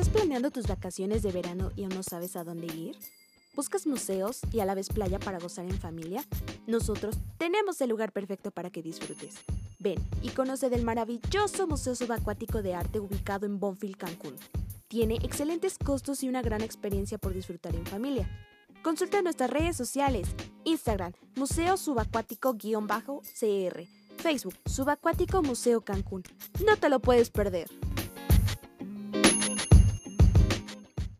¿Estás planeando tus vacaciones de verano y aún no sabes a dónde ir? ¿Buscas museos y a la vez playa para gozar en familia? Nosotros tenemos el lugar perfecto para que disfrutes. Ven y conoce del maravilloso Museo Subacuático de Arte ubicado en Bonfil, Cancún. Tiene excelentes costos y una gran experiencia por disfrutar en familia. Consulta nuestras redes sociales, Instagram, Museo Subacuático-CR, Facebook, Subacuático Museo Cancún. No te lo puedes perder.